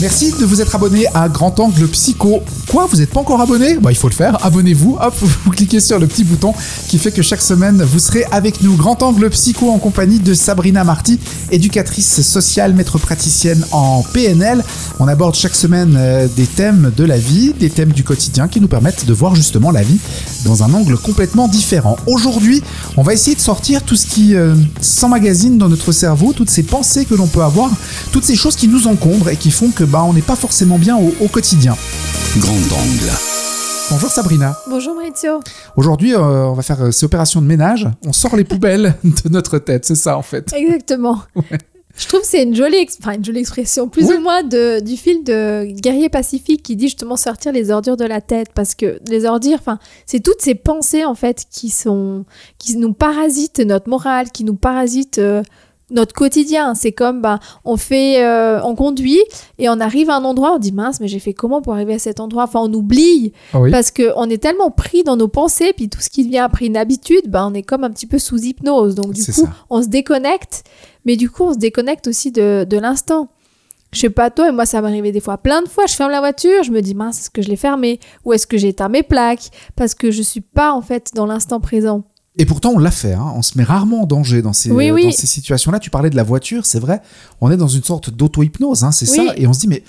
Merci de vous être abonné à Grand Angle Psycho. Quoi Vous n'êtes pas encore abonné? Bah il faut le faire, abonnez-vous, hop, vous cliquez sur le petit bouton qui fait que chaque semaine vous serez avec nous. Grand Angle Psycho en compagnie de Sabrina Marty, éducatrice sociale, maître praticienne en PNL. On aborde chaque semaine euh, des thèmes de la vie, des thèmes du quotidien qui nous permettent de voir justement la vie dans un angle complètement différent. Aujourd'hui, on va essayer de sortir tout ce qui euh, s'emmagasine dans notre cerveau, toutes ces pensées que l'on peut avoir, toutes ces choses qui nous encombrent et qui font que bah, on n'est pas forcément bien au, au quotidien. Grand angle. Bonjour Sabrina. Bonjour Maurizio. Aujourd'hui, euh, on va faire euh, ces opérations de ménage. On sort les poubelles de notre tête, c'est ça en fait. Exactement. Je trouve que c'est une jolie, enfin, une jolie expression, plus Oui. ou moins de, du film de Guerrier Pacifique qui dit justement sortir les ordures de la tête parce que les ordures, enfin, c'est toutes ces pensées en fait qui sont, qui nous parasitent notre morale, qui nous parasitent euh, notre quotidien. C'est comme, bah, on fait, euh, on conduit et on arrive à un endroit, on dit mince, mais j'ai fait comment pour arriver à cet endroit? Enfin, on oublie Ah oui. parce qu'on est tellement pris dans nos pensées, puis tout ce qui devient après une habitude, ben, on est comme un petit peu sous hypnose. Donc, du coup, ça. on se déconnecte, mais du coup, on se déconnecte aussi de, de l'instant. Je sais pas toi, et moi, ça m'arrivait des fois, plein de fois, je ferme la voiture, je me dis, mince, est-ce que je l'ai fermée? Ou est-ce que j'ai éteint mes plaques? Parce que je suis pas, en fait, dans l'instant présent. Et pourtant, on l'a fait. hein. On se met rarement en danger dans ces, Oui, oui. dans ces situations-là. Tu parlais de la voiture, c'est vrai. On est dans une sorte d'auto-hypnose, hein, c'est Oui. ça. Et on se dit, mais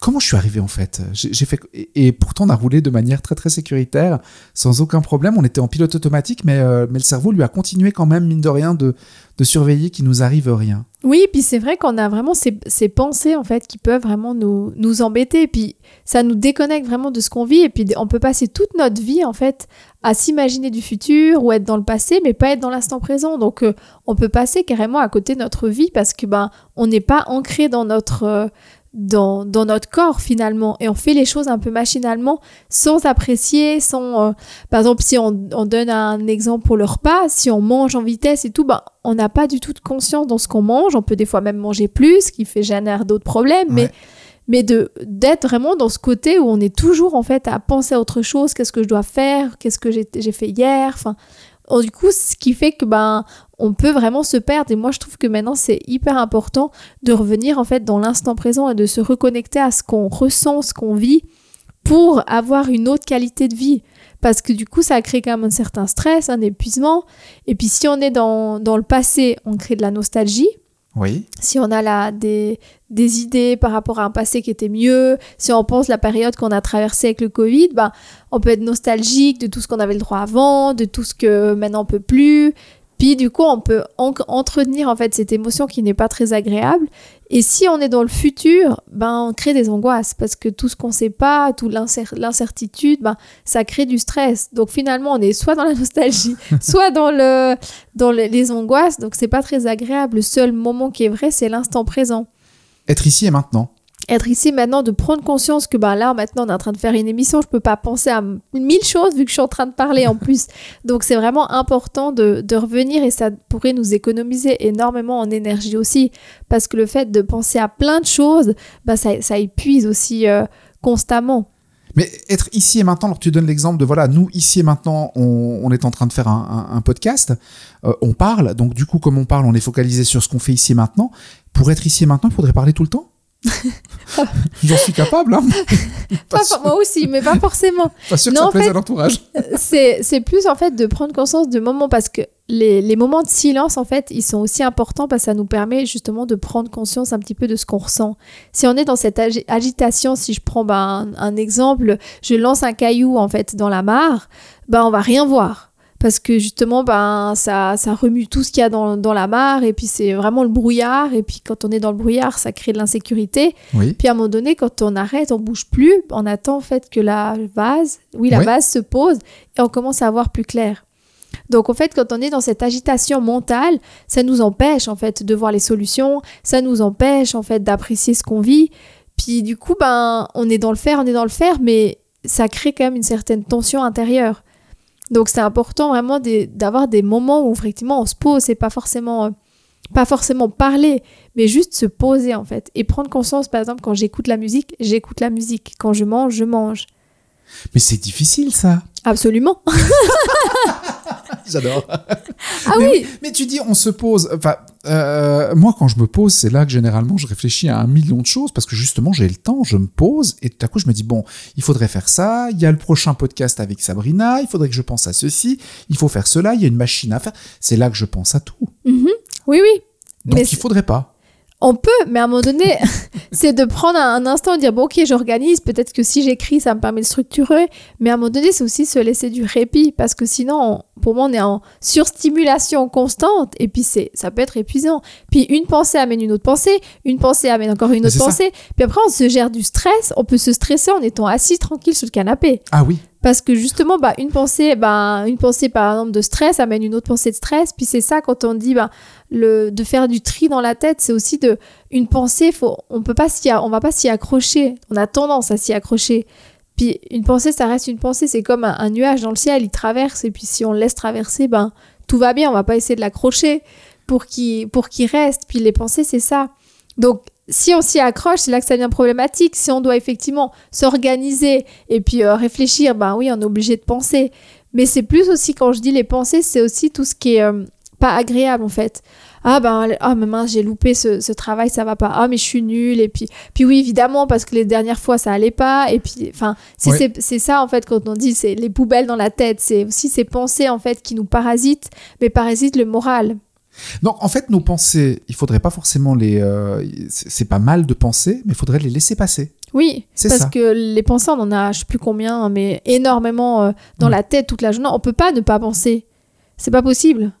comment je suis arrivé en fait? J'ai fait et, et pourtant, on a roulé de manière très très sécuritaire, sans aucun problème. On était en pilote automatique, mais, euh, mais le cerveau lui a continué quand même, mine de rien, de, de surveiller qu'il nous arrive rien. Oui, puis c'est vrai qu'on a vraiment ces, ces pensées en fait qui peuvent vraiment nous, nous embêter. Et puis ça nous déconnecte vraiment de ce qu'on vit. Et puis on peut passer toute notre vie en fait à s'imaginer du futur ou être dans le passé, mais pas être dans l'instant présent. Donc euh, on peut passer carrément à côté de notre vie parce que ben on n'est pas ancré dans notre euh, dans, dans notre corps finalement. Et on fait les choses un peu machinalement sans apprécier sans euh, par exemple si on, on donne un exemple pour le repas si on mange en vitesse et tout ben on n'a pas du tout de conscience dans ce qu'on mange. On peut des fois même manger plus ce qui fait générer d'autres problèmes. Mais Ouais. mais de d'être vraiment dans ce côté où on est toujours en fait à penser à autre chose. Qu'est-ce que je dois faire? Qu'est-ce que j'ai j'ai fait hier? Enfin Du coup, ce qui fait que ben on peut vraiment se perdre. Et moi, je trouve que maintenant, c'est hyper important de revenir en fait dans l'instant présent et de se reconnecter à ce qu'on ressent, ce qu'on vit, pour avoir une autre qualité de vie. Parce que du coup, ça crée quand même un certain stress, un épuisement. Et puis, si on est dans, dans le passé, on crée de la nostalgie. Si on a des, des idées par rapport à un passé qui était mieux, si on pense la période qu'on a traversée avec le Covid, ben, on peut être nostalgique de tout ce qu'on avait le droit avant, de tout ce que maintenant on peut plus. Puis du coup, on peut en- entretenir en fait cette émotion qui n'est pas très agréable. Et si on est dans le futur, ben on crée des angoisses parce que tout ce qu'on sait pas, toute l'incer- l'incertitude, ben ça crée du stress. Donc finalement, on est soit dans la nostalgie, soit dans le dans le- les angoisses. Donc c'est pas très agréable. Le seul moment qui est vrai, c'est l'instant présent Être ici et maintenant. Être ici maintenant, de prendre conscience que ben là, maintenant, on est en train de faire une émission, je peux pas penser à mille choses vu que je suis en train de parler en plus. Donc, c'est vraiment important de, de revenir et ça pourrait nous économiser énormément en énergie aussi. Parce que le fait de penser à plein de choses, ben ça, ça épuise aussi euh, constamment. Mais être ici et maintenant, alors tu donnes l'exemple de voilà, nous ici et maintenant, on, on est en train de faire un, un- un podcast, euh, on parle, donc du coup, comme on parle, on est focalisé sur ce qu'on fait ici et maintenant. Pour être ici et maintenant, il faudrait parler tout le temps J'en suis capable, hein Pas pas, for- moi aussi, mais pas forcément. pas sûr que Non, ça plaise fait- à l'entourage. c'est c'est plus en fait de prendre conscience de moments parce que les, les moments de silence en fait ils sont aussi importants parce que ça nous permet justement de prendre conscience un petit peu de ce qu'on ressent si on est dans cette agi- agitation si je prends ben, un, un exemple je lance un caillou en fait dans la mare ben on va rien voir parce que justement ben ça, ça remue tout ce qu'il y a dans, dans la mare et puis c'est vraiment le brouillard et puis quand on est dans le brouillard ça crée de l'insécurité Oui. puis à un moment donné, quand on arrête, on bouge plus, on attend en fait que la vase, oui, la vase se pose et on commence à voir plus clair. Donc en fait, quand on est dans cette agitation mentale, ça nous empêche en fait de voir les solutions, ça nous empêche en fait d'apprécier ce qu'on vit. Puis du coup, ben, on est dans le faire, on est dans le faire, mais ça crée quand même une certaine tension intérieure. Donc c'est important vraiment d'avoir des moments où effectivement on se pose, c'est pas forcément euh, pas forcément parler, mais juste se poser en fait et prendre conscience par exemple quand j'écoute la musique, j'écoute la musique, quand je mange, je mange. Mais c'est difficile ça. Absolument. J'adore. Ah mais oui. Mais tu dis, on se pose. Enfin, euh, moi, quand je me pose, c'est là que généralement je réfléchis à un million de choses parce que justement, j'ai le temps, je me pose et tout à coup, je me dis bon, il faudrait faire ça. Il y a le prochain podcast avec Sabrina. Il faudrait que je pense à ceci. Il faut faire cela. Il y a une machine à faire. C'est là que je pense à tout. Mhm. Oui, oui. Donc, Mais il faudrait pas. On peut, mais à un moment donné, c'est de prendre un, instant et dire bon, ok, j'organise. Peut-être que si j'écris, ça me permet de structurer. Mais à un moment donné, c'est aussi se laisser du répit parce que sinon, on- pour moi, on est en surstimulation constante et puis c'est, ça peut être épuisant. Puis une pensée amène une autre pensée, une pensée amène encore une autre ça. pensée. Puis après, on se gère du stress. On peut se stresser en étant assis tranquille sur le canapé. Ah oui. Parce que justement, bah, une pensée, bah, une pensée par exemple de stress amène une autre pensée de stress. Puis c'est ça quand on dit bah, le, de faire du tri dans la tête, c'est aussi de une pensée. Faut, on peut pas s'y, on va pas s'y accrocher. On a tendance à s'y accrocher. Puis une pensée, ça reste une pensée. C'est comme un, un nuage dans le ciel, il traverse. Et puis si on le laisse traverser, ben tout va bien. On va pas essayer de l'accrocher pour qu'il pour qu'il reste. Puis les pensées, c'est ça. Donc si on s'y accroche, c'est là que ça devient problématique. Si on doit effectivement s'organiser et puis euh, réfléchir, ben oui, on est obligé de penser. Mais c'est plus aussi, quand je dis les pensées, c'est aussi tout ce qui est euh, pas agréable en fait. Ah ben, ah mais mince, j'ai loupé ce, ce travail, ça va pas. Ah mais je suis nulle. Et puis, puis oui, évidemment, parce que les dernières fois, ça allait pas. Et puis, enfin, c'est Ouais. c'est- c'est ça en fait quand on dit, c'est les poubelles dans la tête. C'est aussi ces pensées en fait qui nous parasitent, mais parasitent le moral. Donc, en fait, nos pensées, il faudrait pas forcément les. euh, c'est pas mal de penser, mais il faudrait les laisser passer. Oui, C'est parce ça. que les pensées, on en a, je sais plus combien, hein, mais énormément euh, dans Mm. la tête toute la journée. On peut pas ne pas penser. C'est pas possible.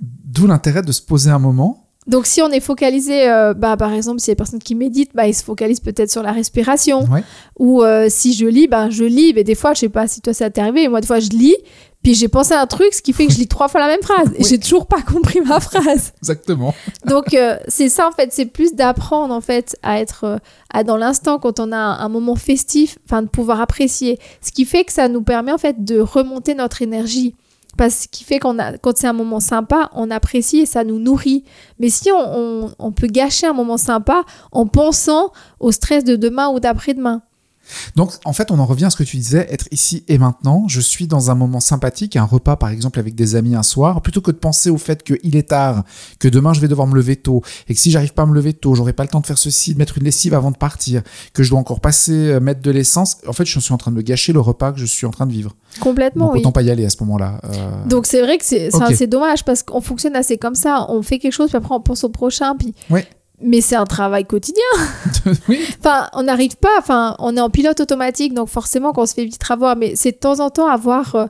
D'où l'intérêt de se poser un moment. Donc si on est focalisé, euh, bah, par exemple, si y a des personnes qui méditent, bah, ils se focalisent peut-être sur la respiration. Ouais. Ou euh, si je lis, bah, je lis. Mais des fois, je sais pas si toi ça t'est arrivé, mais moi des fois je lis, puis j'ai pensé à un truc, ce qui fait que je lis trois fois la même phrase. Et Oui. j'ai toujours pas compris ma phrase. Exactement. Donc euh, c'est ça en fait, c'est plus d'apprendre en fait à être euh, à dans l'instant quand on a un, un moment festif, enfin de pouvoir apprécier. Ce qui fait que ça nous permet en fait de remonter notre énergie. Parce qui fait qu'on a, quand c'est un moment sympa, on apprécie et ça nous nourrit. Mais si on peut gâcher un moment sympa en pensant au stress de demain ou d'après-demain. Donc, en fait, on en revient à ce que tu disais, être ici et maintenant. Je suis dans un moment sympathique, un repas par exemple avec des amis un soir, plutôt que de penser au fait qu'il est tard, que demain je vais devoir me lever tôt, et que si j'arrive pas à me lever tôt, j'aurai pas le temps de faire ceci, de mettre une lessive avant de partir, que je dois encore passer, euh, mettre de l'essence. En fait, je suis en train de me gâcher le repas que je suis en train de vivre. Complètement, Donc, oui. autant pas y aller à ce moment-là. Euh, Donc c'est vrai que c'est c'est- Ok. c'est dommage parce qu'on fonctionne assez comme ça. On fait quelque chose, puis après on pense au prochain. Puis... Ouais. Mais c'est un travail quotidien. oui. Enfin, on n'arrive pas, enfin, on est en pilote automatique, donc forcément qu'on se fait vite avoir, mais c'est de temps en temps avoir euh,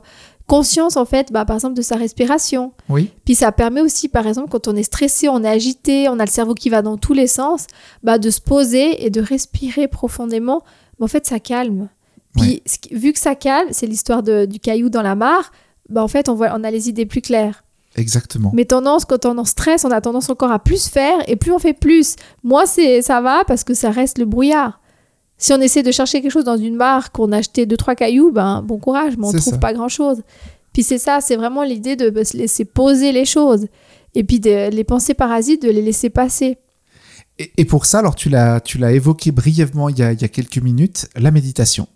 conscience, en fait, bah, par exemple, de sa respiration. Oui. Puis ça permet aussi, par exemple, quand on est stressé, on est agité, on a le cerveau qui va dans tous les sens, bah, de se poser et de respirer profondément. Mais en fait, ça calme. Puis Ouais. vu que ça calme, c'est l'histoire du caillou dans la mare, bah, en fait, on, voit, on a les idées plus claires. Exactement. Mais tendance, quand on est en stress, on a tendance encore à plus faire et plus on fait plus. Moi, c'est ça va parce que ça reste le brouillard. Si on essaie de chercher quelque chose dans une barre, qu'on a acheté deux trois cailloux, ben bon courage, mais on trouve ça. pas grand chose. Puis c'est ça, c'est vraiment l'idée de se laisser poser les choses et puis de, les pensées parasites de les laisser passer. Et, et pour ça, alors tu l'as, tu l'as évoqué brièvement il y, a, il y a quelques minutes, la méditation.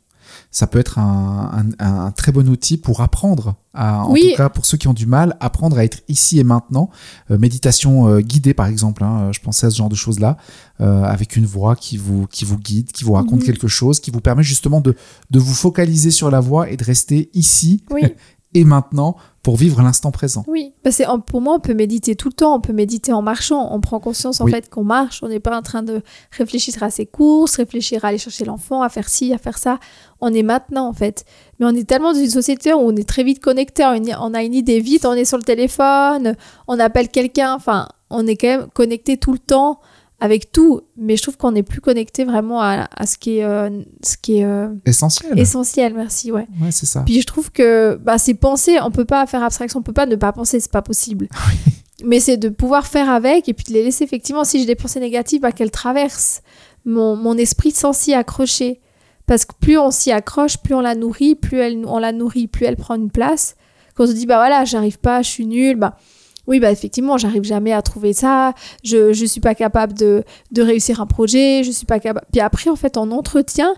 Ça peut être un, un- un très bon outil pour apprendre, à, en Oui. tout cas pour ceux qui ont du mal, apprendre à être ici et maintenant. Euh, méditation euh, guidée par exemple, hein, je pensais à ce genre de choses-là, euh, avec une voix qui vous, qui vous guide, qui vous raconte Mhm. quelque chose, qui vous permet justement de, de vous focaliser sur la voix et de rester ici Oui. et maintenant pour vivre l'instant présent. Oui, parce que en- pour moi, on peut méditer tout le temps, on peut méditer en marchant, on prend conscience en Oui. fait qu'on marche, on n'est pas en train de réfléchir à ses courses, réfléchir à aller chercher l'enfant, à faire ci, à faire ça. On est maintenant en fait. Mais on est tellement dans une société où on est très vite connecté, on a une idée vite, on est sur le téléphone, on appelle quelqu'un, enfin, on est quand même connecté tout le temps avec tout. Mais je trouve qu'on n'est plus connecté vraiment à, à ce qui est, euh, ce qui est euh, Essentiel. essentiel, merci, ouais. Ouais, c'est ça. Puis je trouve que bah, ces pensées, on peut pas faire abstraction, on peut pas ne pas penser, c'est pas possible. Mais c'est de pouvoir faire avec et puis de les laisser effectivement, si j'ai des pensées négatives, bah, qu'elles traversent mon, mon esprit sans s'y accrocher. Parce que plus on s'y accroche, plus on la nourrit, plus elle, on la nourrit, plus elle prend une place. Quand on se dit, bah voilà, j'arrive pas, je suis nulle, bah oui, bah effectivement, j'arrive jamais à trouver ça, je, je suis pas capable de, de réussir un projet, je suis pas capable. Puis après, en fait, on entretient,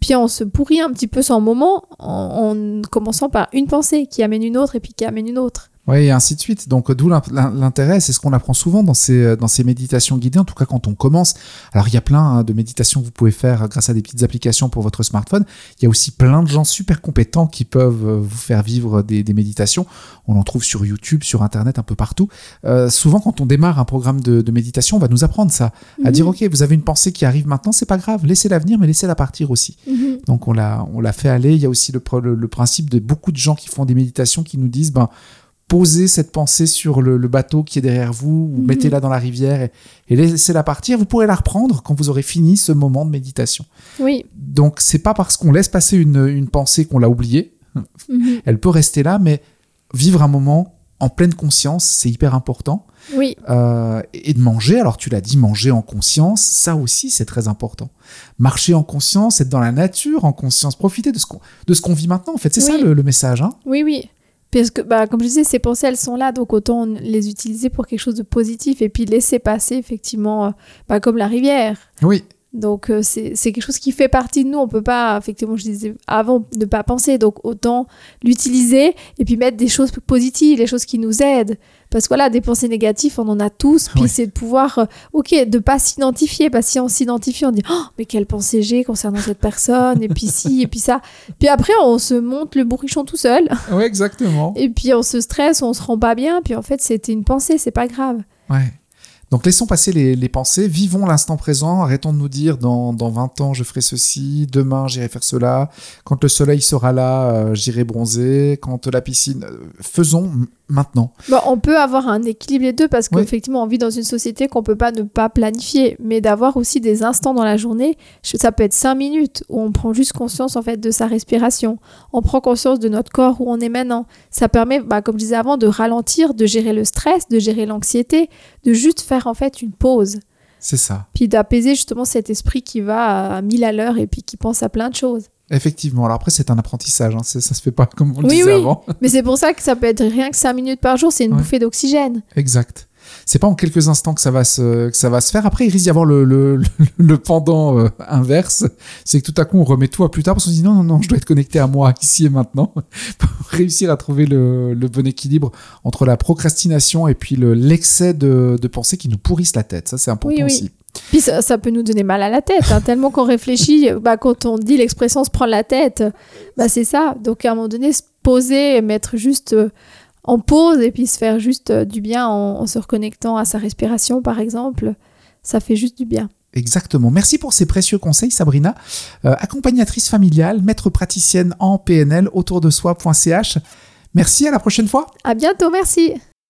Puis on se pourrit un petit peu son moment en, en commençant par une pensée qui amène une autre et puis qui amène une autre. Oui, et ainsi de suite. Donc, d'où l'in- l'in- l'intérêt, c'est ce qu'on apprend souvent dans ces, dans ces méditations guidées, en tout cas quand on commence. Alors, il y a plein hein, de méditations que vous pouvez faire grâce à des petites applications pour votre smartphone. Il y a aussi plein de gens super compétents qui peuvent euh, vous faire vivre des, des méditations. On en trouve sur YouTube, sur Internet, un peu partout. Euh, souvent, quand on démarre un programme de, de méditation, on va nous apprendre ça. À Mhm. dire, OK, vous avez une pensée qui arrive maintenant, c'est pas grave, laissez-la venir, mais laissez-la partir aussi. Mhm. Donc on l'a, on l'a fait aller. Il y a aussi le, le, le principe de beaucoup de gens qui font des méditations qui nous disent, ben, posez cette pensée sur le, le bateau qui est derrière vous, ou Mhm. mettez-la dans la rivière et, et laissez-la partir. Vous pourrez la reprendre quand vous aurez fini ce moment de méditation. Oui. Donc c'est pas parce qu'on laisse passer une, une pensée qu'on l'a oubliée. Mhm. Elle peut rester là, mais vivre un moment en pleine conscience, c'est hyper important. Oui. Euh, et de manger, alors tu l'as dit, manger en conscience, ça aussi c'est très important. Marcher en conscience, être dans la nature en conscience, profiter de ce qu'on vit maintenant. En fait, c'est ça le message. Hein Oui, oui. Parce que, bah, comme je disais, ces pensées, elles sont là, donc autant les utiliser pour quelque chose de positif et puis laisser passer, effectivement, euh, bah, comme la rivière. oui, Donc, euh, c'est quelque chose qui fait partie de nous. On peut pas, effectivement, je disais avant, ne pas penser. Donc, autant l'utiliser et puis mettre des choses positives, les choses qui nous aident. Parce que voilà, des pensées négatives, on en a tous. Puis Ouais. c'est de pouvoir, euh, ok, de pas s'identifier. Parce que si on s'identifie, on dit, oh, mais quelle pensée j'ai concernant cette personne, et puis ci, et puis ça. Puis après, on se monte le bourrichon tout seul. ouais, exactement. Et puis on se stresse, on se rend pas bien. Puis en fait, c'était une pensée, c'est pas grave. Ouais. Donc laissons passer les, pensées, vivons l'instant présent, arrêtons de nous dire dans, dans 20 ans je ferai ceci, demain j'irai faire cela, quand le soleil sera là euh, j'irai bronzer, quand la piscine... euh, Faisons maintenant. Bon, on peut avoir un équilibre les deux parce qu'effectivement, on vit dans une société qu'on peut pas ne pas planifier, mais d'avoir aussi des instants dans la journée. Ça peut être cinq minutes où on prend juste conscience en fait de sa respiration. On prend conscience de notre corps où on est maintenant. Ça permet, bah, comme je disais avant, de ralentir, de gérer le stress, de gérer l'anxiété, de juste faire en fait une pause, C'est ça. puis d'apaiser justement cet esprit qui va à mille à l'heure et puis qui pense à plein de choses. Effectivement. Alors après c'est un apprentissage, hein. Ça se fait pas comme on le Oui, disait oui. avant. Mais c'est pour ça que ça peut être rien que cinq minutes par jour, c'est une Ouais. bouffée d'oxygène. Exact. C'est pas en quelques instants que ça va se, que ça va se faire. Après, il risque d'y avoir le, le, le, le pendant euh, inverse. C'est que tout à coup, on remet tout à plus tard parce qu'on se dit non, non, non, je dois être connecté à moi ici et maintenant pour réussir à trouver le, le bon équilibre entre la procrastination et puis le- l'excès de, de pensées qui nous pourrissent la tête. Ça, c'est important Oui, oui. Puis ça, ça peut nous donner mal à la tête, hein, tellement qu'on réfléchit. Bah, quand on dit l'expression se prendre la tête, bah, c'est ça. Donc à un moment donné, se poser, mettre juste euh, en pause et puis se faire juste euh, du bien en, en se reconnectant à sa respiration, par exemple, ça fait juste du bien. Exactement. Merci pour ces précieux conseils, Sabrina. Euh, accompagnatrice familiale, maître praticienne en PNL autour de soi.ch. Merci, à la prochaine fois. À bientôt, merci.